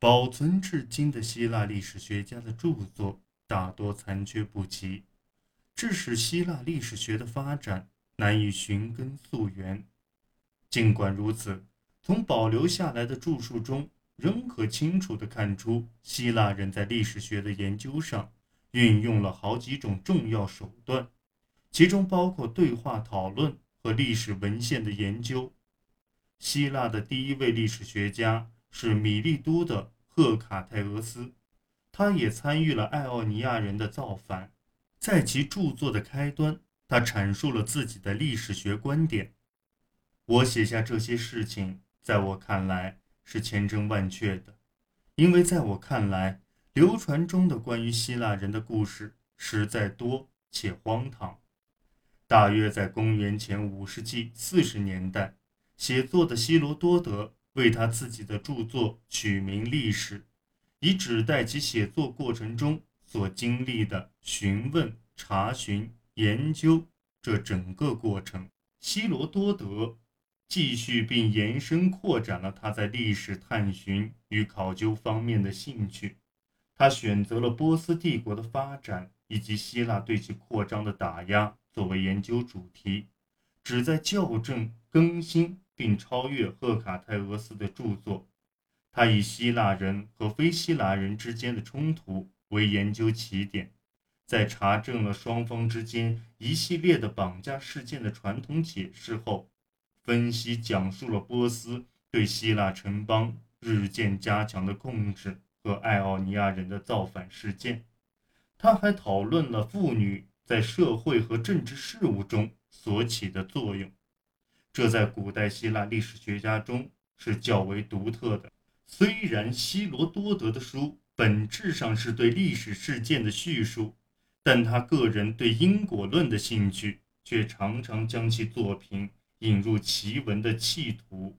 保存至今的希腊历史学家的著作大多残缺不齐，致使希腊历史学的发展难以寻根溯源。尽管如此，从保留下来的著述中，仍可清楚地看出，希腊人在历史学的研究上运用了好几种重要手段，其中包括对话讨论和历史文献的研究。希腊的第一位历史学家。是米利都的赫卡泰俄斯，他也参与了爱奥尼亚人的造反。在其著作的开端，他阐述了自己的历史学观点。我写下这些事情，在我看来是千真万确的，因为在我看来，流传中的关于希腊人的故事实在多且荒唐。大约在公元前五世纪四十年代，写作的希罗多德。为他自己的著作取名《历史》，以指代其写作过程中所经历的询问、查询、研究这整个过程。希罗多德继续并延伸扩展了他在历史探寻与考究方面的兴趣。他选择了波斯帝国的发展以及希腊对其扩张的打压作为研究主题，旨在校正、更新。并超越赫卡泰俄斯的著作。他以希腊人和非希腊人之间的冲突为研究起点，在查证了双方之间一系列的绑架事件的传统解释后，分析讲述了波斯对希腊城邦日渐加强的控制和爱奥尼亚人的造反事件。他还讨论了妇女在社会和政治事务中所起的作用。这在古代希腊历史学家中是较为独特的。虽然希罗多德的书本质上是对历史事件的叙述，但他个人对因果论的兴趣却常常将其作品引入奇闻的企图。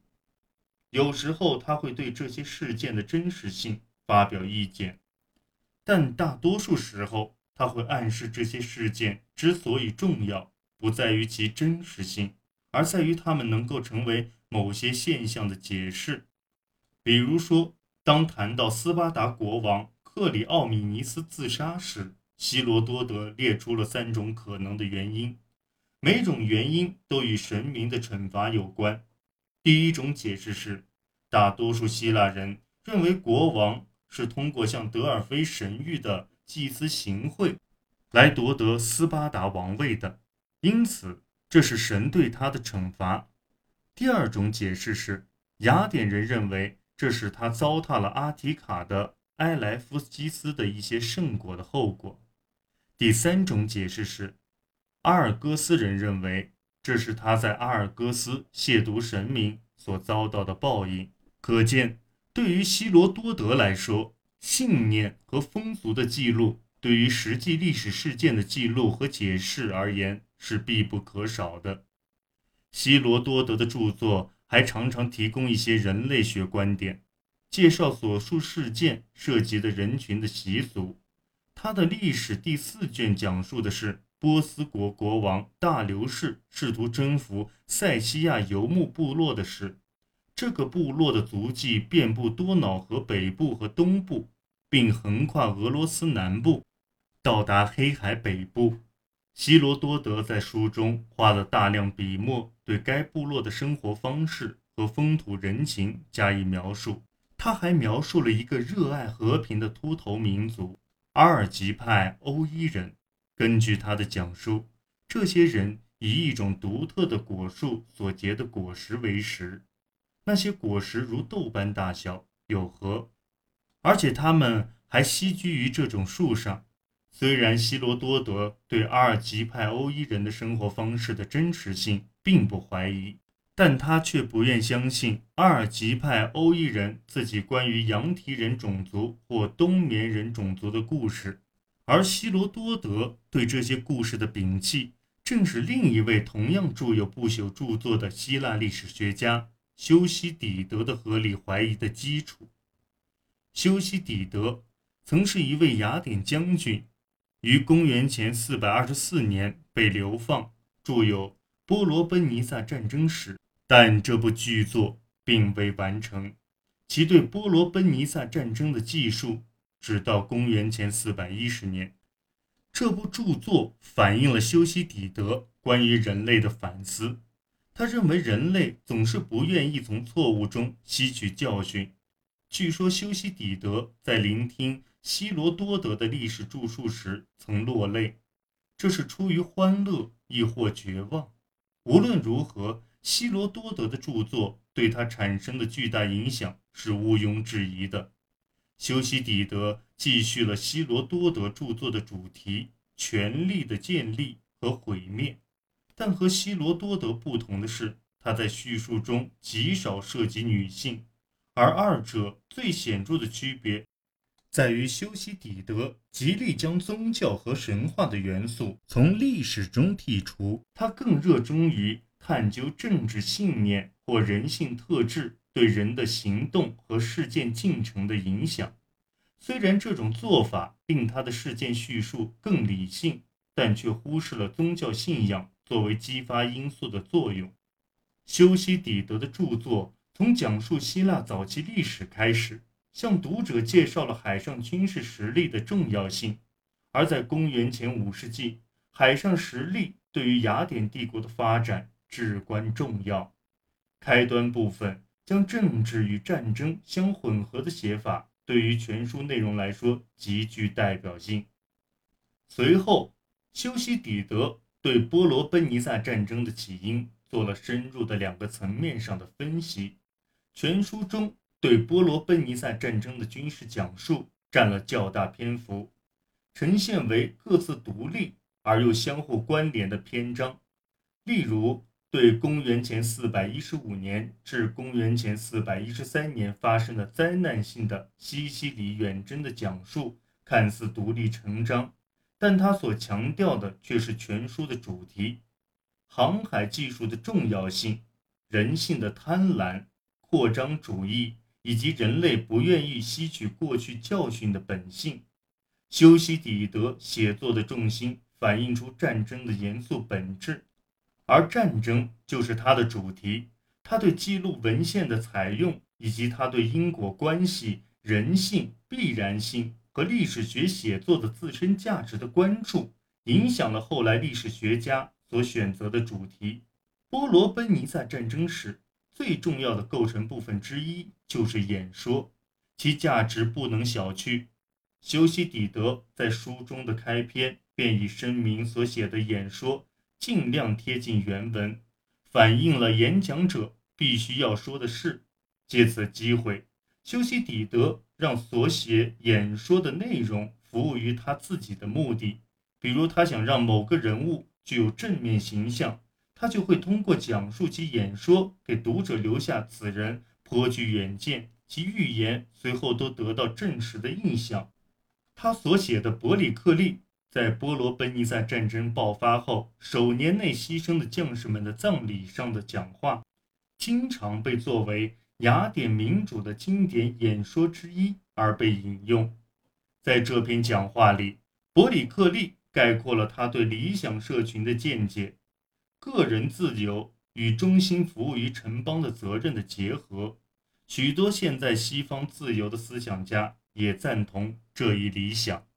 有时候他会对这些事件的真实性发表意见，但大多数时候他会暗示这些事件之所以重要，不在于其真实性。而在于他们能够成为某些现象的解释，比如说，当谈到斯巴达国王克里奥米尼斯自杀时，希罗多德列出了三种可能的原因，每种原因都与神明的惩罚有关。第一种解释是，大多数希腊人认为国王是通过向德尔菲神谕的祭司行贿来夺得斯巴达王位的，因此。这是神对他的惩罚。第二种解释是，雅典人认为这是他糟蹋了阿提卡的埃莱夫基斯的一些圣果的后果。第三种解释是，阿尔戈斯人认为这是他在阿尔戈斯亵渎神明所遭到的报应。可见，对于希罗多德来说，信念和风俗的记录对于实际历史事件的记录和解释而言。是必不可少的。希罗多德的著作还常常提供一些人类学观点，介绍所述事件涉及的人群的习俗。他的历史第四卷讲述的是波斯国国王大流士试图征服塞西亚游牧部落的事。这个部落的足迹遍布多瑙河北部和东部，并横跨俄罗斯南部，到达黑海北部。希罗多德在书中花了大量笔墨，对该部落的生活方式和风土人情加以描述。他还描述了一个热爱和平的秃头民族——阿尔吉派欧伊人。根据他的讲述，这些人以一种独特的果树所结的果实为食，那些果实如豆般大小，有核，而且他们还栖居于这种树上。虽然希罗多德对阿尔吉派欧伊人的生活方式的真实性并不怀疑，但他却不愿相信阿尔吉派欧伊人自己关于羊蹄人种族或冬眠人种族的故事。而希罗多德对这些故事的摒弃，正是另一位同样著有不朽著作的希腊历史学家修昔底德的合理怀疑的基础。修昔底德曾是一位雅典将军。于公元前四百二十四年被流放，著有《波罗奔尼撒战争史》，但这部巨作并未完成。其对波罗奔尼撒战争的记述直到公元前四百一十年。这部著作反映了修昔底德关于人类的反思。他认为人类总是不愿意从错误中吸取教训。据说修昔底德在聆听希罗多德的历史著述时曾落泪，这是出于欢乐亦或绝望。无论如何，希罗多德的著作对他产生的巨大影响是毋庸置疑的。修昔底德继续了希罗多德著作的主题：权力的建立和毁灭。但和希罗多德不同的是，他在叙述中极少涉及女性，而二者最显著的区别在于修昔底德极力将宗教和神话的元素从历史中剔除，他更热衷于探究政治信念或人性特质对人的行动和事件进程的影响。虽然这种做法令他的事件叙述更理性，但却忽视了宗教信仰。作为激发因素的作用，修昔底德的著作从讲述希腊早期历史开始，向读者介绍了海上军事实力的重要性。而在公元前五世纪，海上实力对于雅典帝国的发展至关重要。开端部分将政治与战争相混合的写法，对于全书内容来说极具代表性。随后，修昔底德。对波罗奔尼撒战争的起因做了深入的两个层面上的分析。全书中对波罗奔尼撒战争的军事讲述占了较大篇幅，呈现为各自独立而又相互关联的篇章。例如，对公元前415年至公元前413年发生的灾难性的西西里远征的讲述，看似独立成章。但他所强调的却是全书的主题：航海技术的重要性、人性的贪婪、扩张主义以及人类不愿意吸取过去教训的本性。修昔底德写作的重心反映出战争的严肃本质，而战争就是他的主题。他对记录文献的采用，以及他对因果关系、人性必然性。和历史学写作的自身价值的关注，影响了后来历史学家所选择的主题。波罗奔尼撒战争史最重要的构成部分之一就是演说，其价值不能小觑。修昔底德在书中的开篇便已声明，所写的演说尽量贴近原文，反映了演讲者必须要说的事。借此机会，修昔底德。让所写演说的内容服务于他自己的目的，比如他想让某个人物具有正面形象，他就会通过讲述其演说给读者留下此人颇具远见，其预言随后都得到证实的印象。他所写的伯里克利在波罗奔尼撒战争爆发后首年内牺牲的将士们的葬礼上的讲话，经常被作为。雅典民主的经典演说之一而被引用。在这篇讲话里，伯里克利概括了他对理想社群的见解：个人自由与忠心服务于城邦的责任的结合。许多现在西方自由的思想家也赞同这一理想。